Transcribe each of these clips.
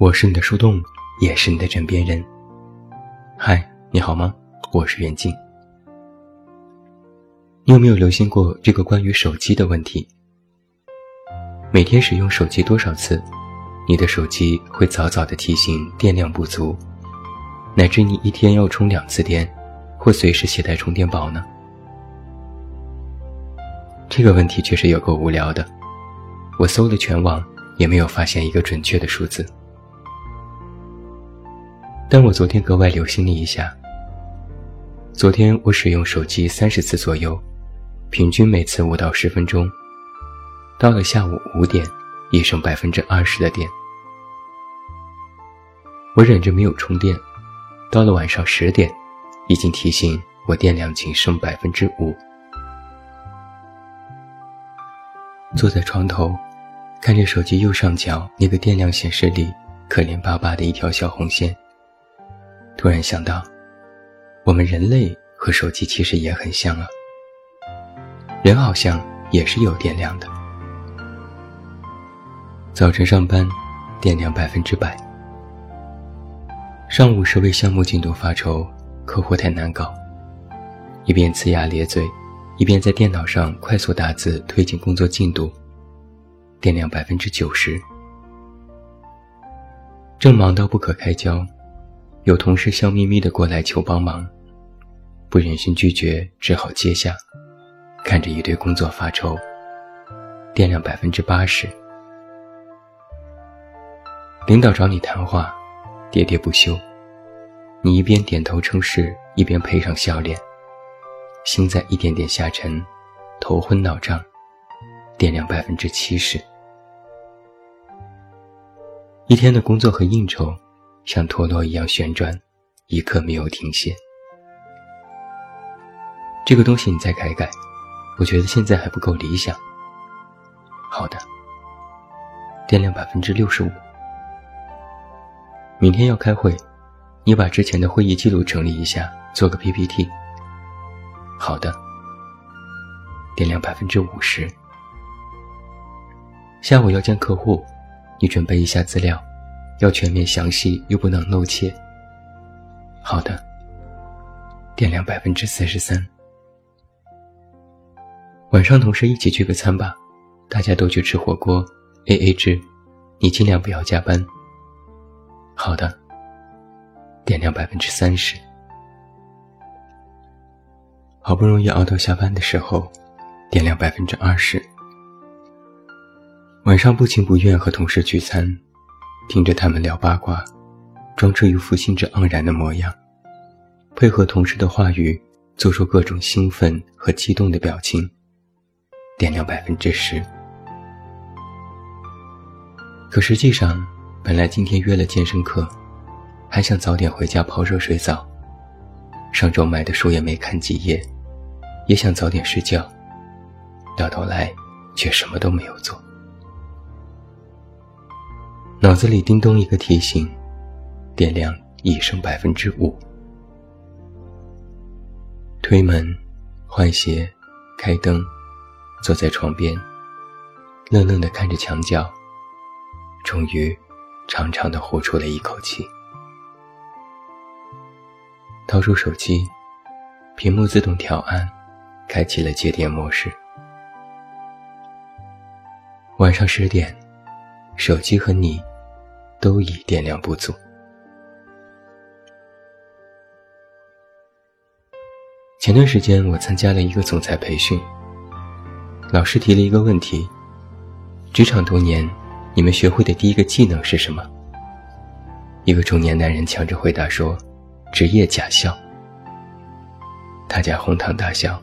我是你的树洞，也是你的枕边人。嗨，你好吗？我是袁静。你有没有留心过这个关于手机的问题？每天使用手机多少次，你的手机会早早的提醒电量不足，乃至你一天要充两次电，或随时携带充电宝呢？这个问题确实有够无聊的，我搜了全网，也没有发现一个准确的数字。但我昨天格外留心了一下，昨天我使用手机三十次左右，平均每次五到十分钟。到了下午五点，已剩百分之二十的电，我忍着没有充电。到了晚上十点，已经提醒我电量仅剩百分之五。坐在床头，看着手机右上角那个电量显示里可怜巴巴的一条小红线，突然想到，我们人类和手机其实也很像啊。人好像也是有电量的。早晨上班，电量百分之百；上午是为项目进度发愁，客户太难搞，一边呲牙咧嘴。一边在电脑上快速打字推进工作进度，电量百分之九十。正忙到不可开交，有同事笑眯眯的过来求帮忙，不忍心拒绝，只好接下。看着一堆工作发愁，电量百分之八十。领导找你谈话，喋喋不休，你一边点头称是，一边配上笑脸。心在一点点下沉，头昏脑胀，电量百分之七十。一天的工作和应酬，像陀螺一样旋转，一刻没有停歇。这个东西你再改改，我觉得现在还不够理想。好的，电量百分之六十五。明天要开会，你把之前的会议记录整理一下，做个 PPT。好的，电量百分之五十。下午要见客户，你准备一下资料，要全面详细又不能露怯。好的，电量百分之四十三。晚上同事一起聚个餐吧，大家都去吃火锅，A A 制，你尽量不要加班。好的，电量百分之三十。好不容易熬到下班的时候，电量百分之二十。晚上不情不愿和同事聚餐，听着他们聊八卦，装出一副兴致盎然的模样，配合同事的话语，做出各种兴奋和激动的表情，点亮百分之十。可实际上，本来今天约了健身课，还想早点回家泡热水澡。上周买的书也没看几页，也想早点睡觉，到头来却什么都没有做。脑子里叮咚一个提醒，电量已剩百分之五。推门，换鞋，开灯，坐在床边，愣愣地看着墙角，终于长长的呼出了一口气。掏出手机，屏幕自动调暗，开启了节电模式。晚上十点，手机和你都已电量不足。前段时间我参加了一个总裁培训，老师提了一个问题：职场多年，你们学会的第一个技能是什么？一个中年男人抢着回答说。职业假笑，大家哄堂大笑。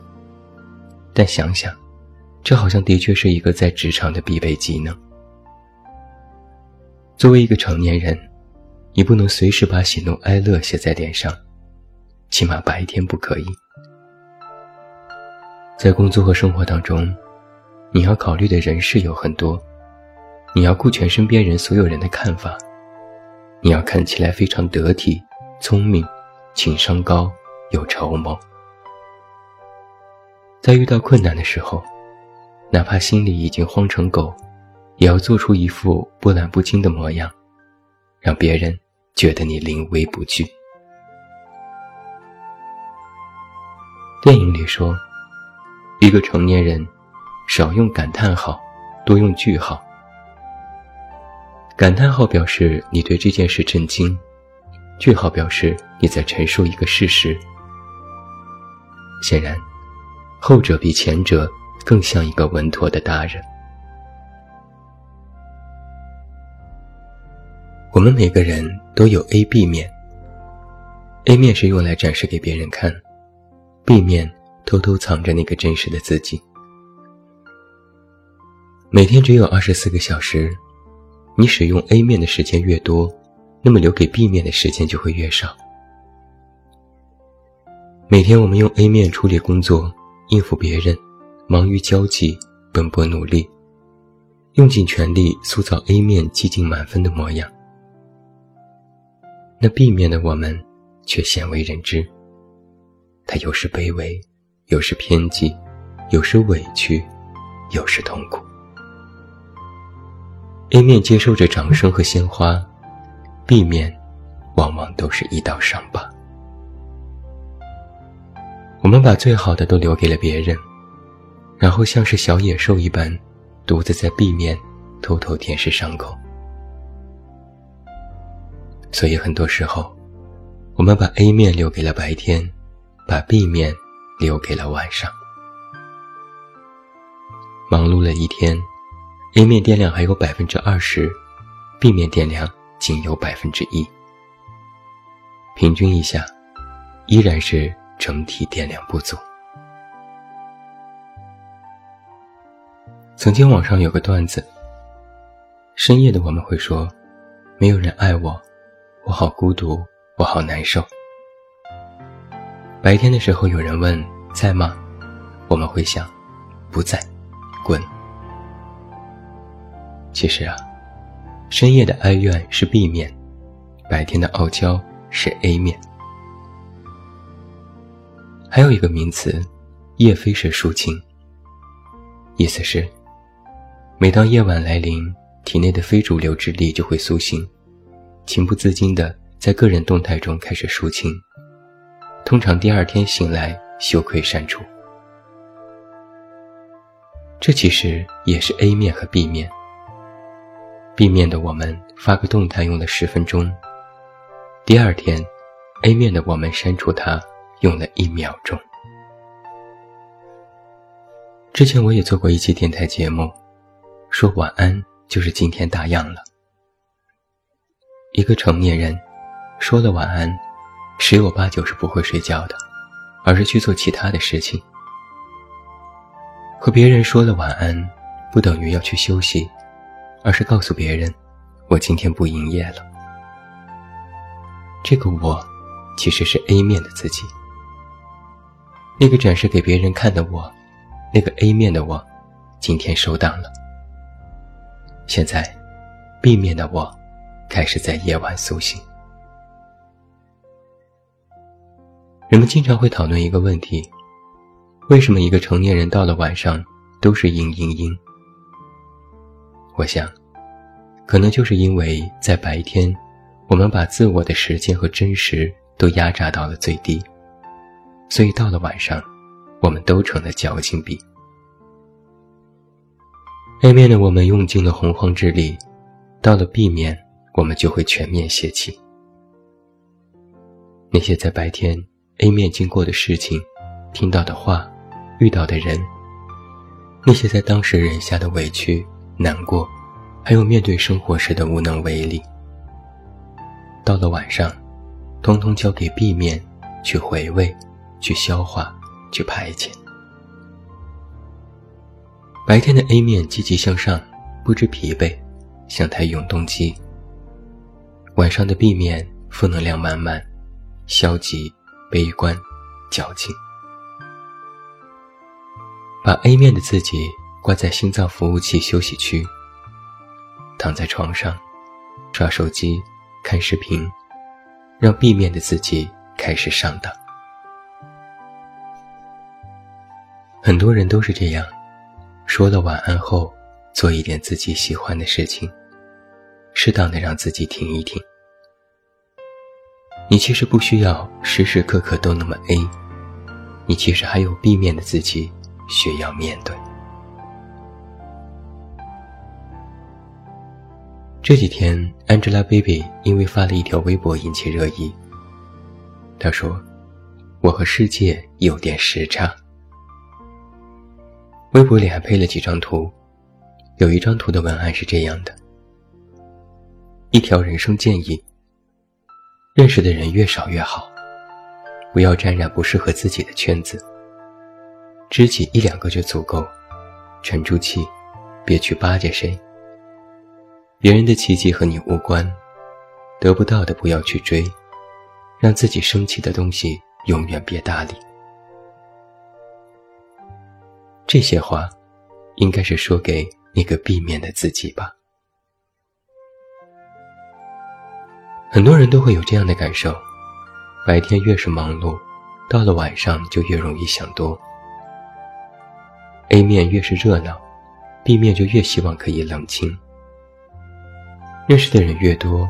但想想，这好像的确是一个在职场的必备技能。作为一个成年人，你不能随时把喜怒哀乐写在脸上，起码白天不可以。在工作和生活当中，你要考虑的人事有很多，你要顾全身边人所有人的看法，你要看起来非常得体、聪明。情商高，有筹谋，在遇到困难的时候，哪怕心里已经慌成狗，也要做出一副波澜不惊的模样，让别人觉得你临危不惧。电影里说，一个成年人少用感叹号，多用句号。感叹号表示你对这件事震惊，句号表示你在陈述一个事实。显然，后者比前者更像一个稳妥的大人。我们每个人都有 A、B 面。A 面是用来展示给别人看，B 面偷偷藏着那个真实的自己。每天只有二十四个小时。你使用 A 面的时间越多，那么留给 B 面的时间就会越少。每天我们用 A 面处理工作，应付别人，忙于交际，奔波努力，用尽全力塑造 A 面积极满分的模样。那 B 面的我们，却鲜为人知。他有时卑微，有时偏激，有时委屈，有时痛苦。A 面接受着掌声和鲜花，B 面往往都是一道伤疤。我们把最好的都留给了别人，然后像是小野兽一般，独自在 B 面偷偷舔舐伤口。所以很多时候，我们把 A 面留给了白天，把 B 面留给了晚上。忙碌了一天。A 面电量还有百分之二十，B 面电量仅有百分之一，平均一下，依然是整体电量不足。曾经网上有个段子：深夜的我们会说，没有人爱我，我好孤独，我好难受。白天的时候有人问在吗，我们会想，不在，滚。其实啊，深夜的哀怨是 B 面，白天的傲娇是 A 面。还有一个名词，夜飞式抒情。意思是，每当夜晚来临，体内的非主流之力就会苏醒，情不自禁的在个人动态中开始抒情。通常第二天醒来，羞愧删除。这其实也是 A 面和 B 面。B 面的我们发个动态用了十分钟，第二天，A 面的我们删除它用了一秒钟。之前我也做过一期电台节目，说晚安就是今天大样了。一个成年人说了晚安，十有八九是不会睡觉的，而是去做其他的事情。和别人说了晚安，不等于要去休息。而是告诉别人，我今天不营业了。这个我，其实是 A 面的自己。那个展示给别人看的我，那个 A 面的我，今天收档了。现在，B 面的我，开始在夜晚苏醒。人们经常会讨论一个问题：为什么一个成年人到了晚上都是嘤嘤嘤？我想，可能就是因为在白天，我们把自我的时间和真实都压榨到了最低，所以到了晚上，我们都成了矫情病。A 面的我们用尽了洪荒之力，到了 B 面，我们就会全面泄气。那些在白天 A 面经过的事情、听到的话、遇到的人，那些在当时忍下的委屈。难过，还有面对生活时的无能为力。到了晚上，通通交给 B 面去回味、去消化、去排遣。白天的 A 面积极向上，不知疲惫，像台永动机。晚上的 B 面负能量满满，消极、悲观、矫情。把 A 面的自己。挂在心脏服务器休息区，躺在床上，刷手机，看视频，让 B 面的自己开始上当。很多人都是这样，说了晚安后，做一点自己喜欢的事情，适当的让自己停一停。你其实不需要时时刻刻都那么 A，你其实还有 B 面的自己需要面对。这几天，Angelababy 因为发了一条微博引起热议。她说：“我和世界有点时差。”微博里还配了几张图，有一张图的文案是这样的：一条人生建议。认识的人越少越好，不要沾染不适合自己的圈子。知己一两个就足够，沉住气，别去巴结谁。别人的奇迹和你无关，得不到的不要去追，让自己生气的东西永远别搭理。这些话，应该是说给那个避免的自己吧。很多人都会有这样的感受：白天越是忙碌，到了晚上就越容易想多。A 面越是热闹，B 面就越希望可以冷清。认识的人越多，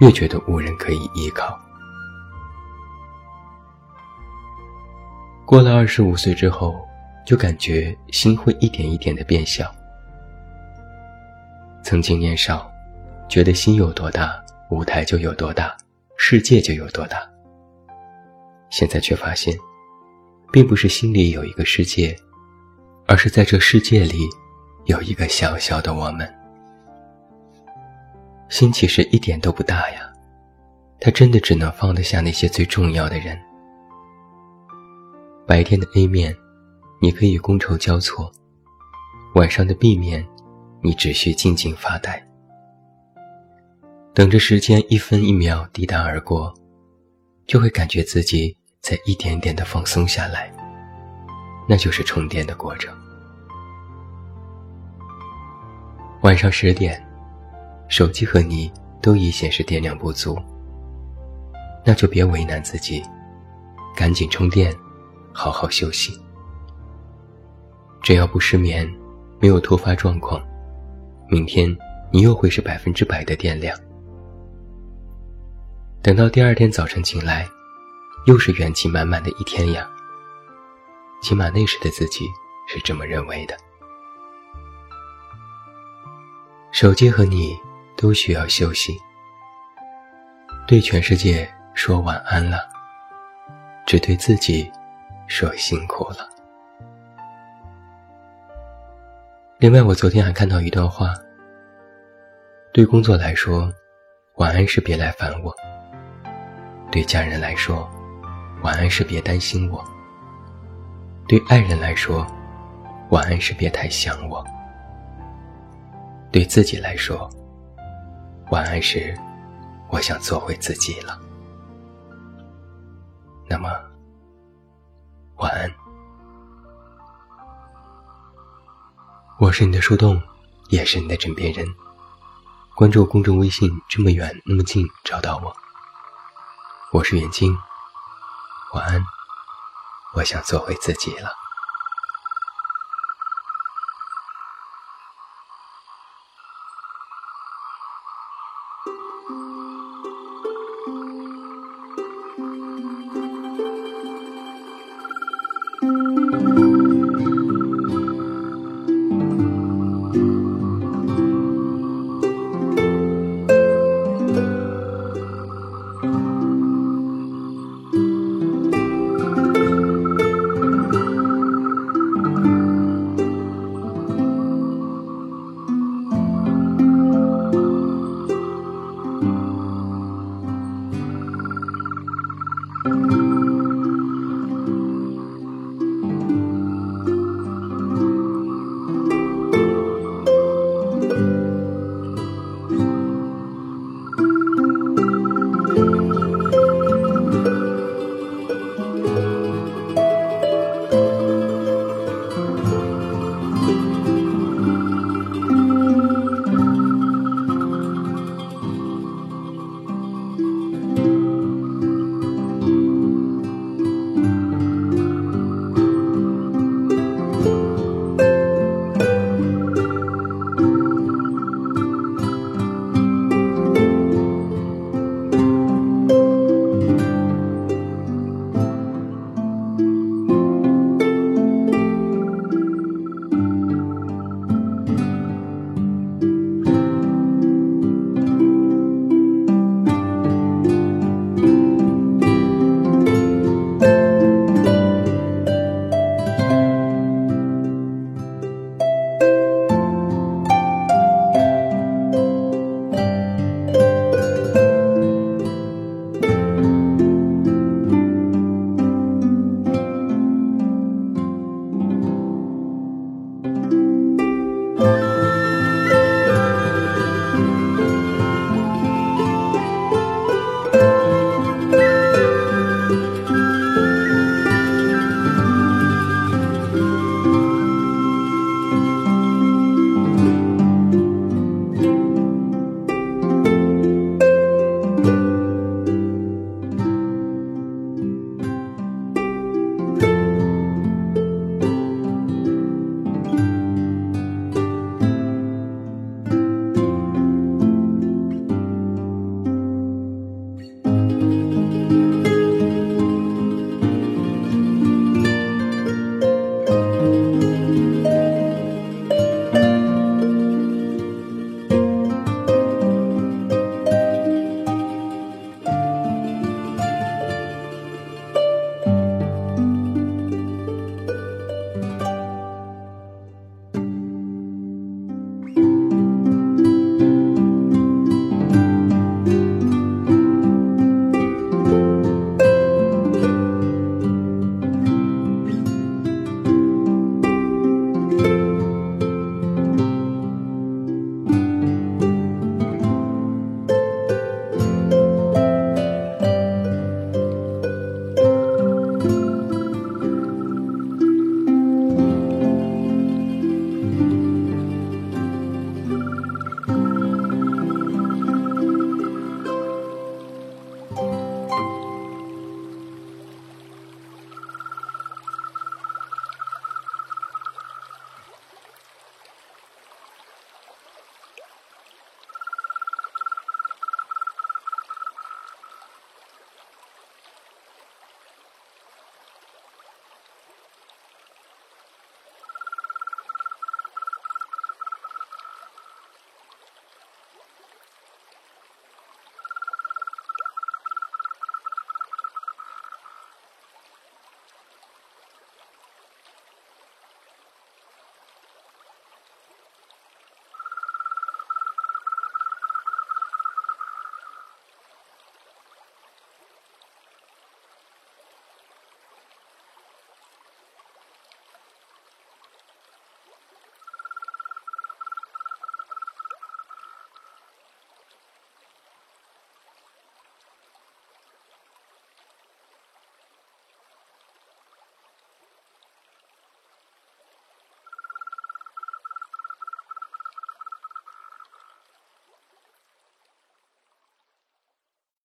越觉得无人可以依靠。过了二十五岁之后，就感觉心会一点一点的变小。曾经年少，觉得心有多大。舞台就有多大，世界就有多大。现在却发现，并不是心里有一个世界，而是在这世界里，有一个小小的我们。心其实一点都不大呀，它真的只能放得下那些最重要的人。白天的 A 面，你可以觥筹交错；晚上的 B 面，你只需静静发呆。等着时间一分一秒抵达而过，就会感觉自己在一点点的放松下来。那就是充电的过程。晚上十点，手机和你都已显示电量不足，那就别为难自己，赶紧充电，好好休息。只要不失眠，没有突发状况，明天你又会是百分之百的电量。等到第二天早晨醒来，又是元气满满的一天呀。起码那时的自己是这么认为的。手机和你都需要休息，对全世界说晚安了，只对自己说辛苦了。另外，我昨天还看到一段话：对工作来说，晚安是别来烦我。对家人来说，晚安是别担心我；对爱人来说，晚安是别太想我；对自己来说，晚安是我想做回自己了。那么，晚安。我是你的树洞，也是你的枕边人。关注公众微信，这么远那么近，找到我。我是远近，晚安。我想做回自己了。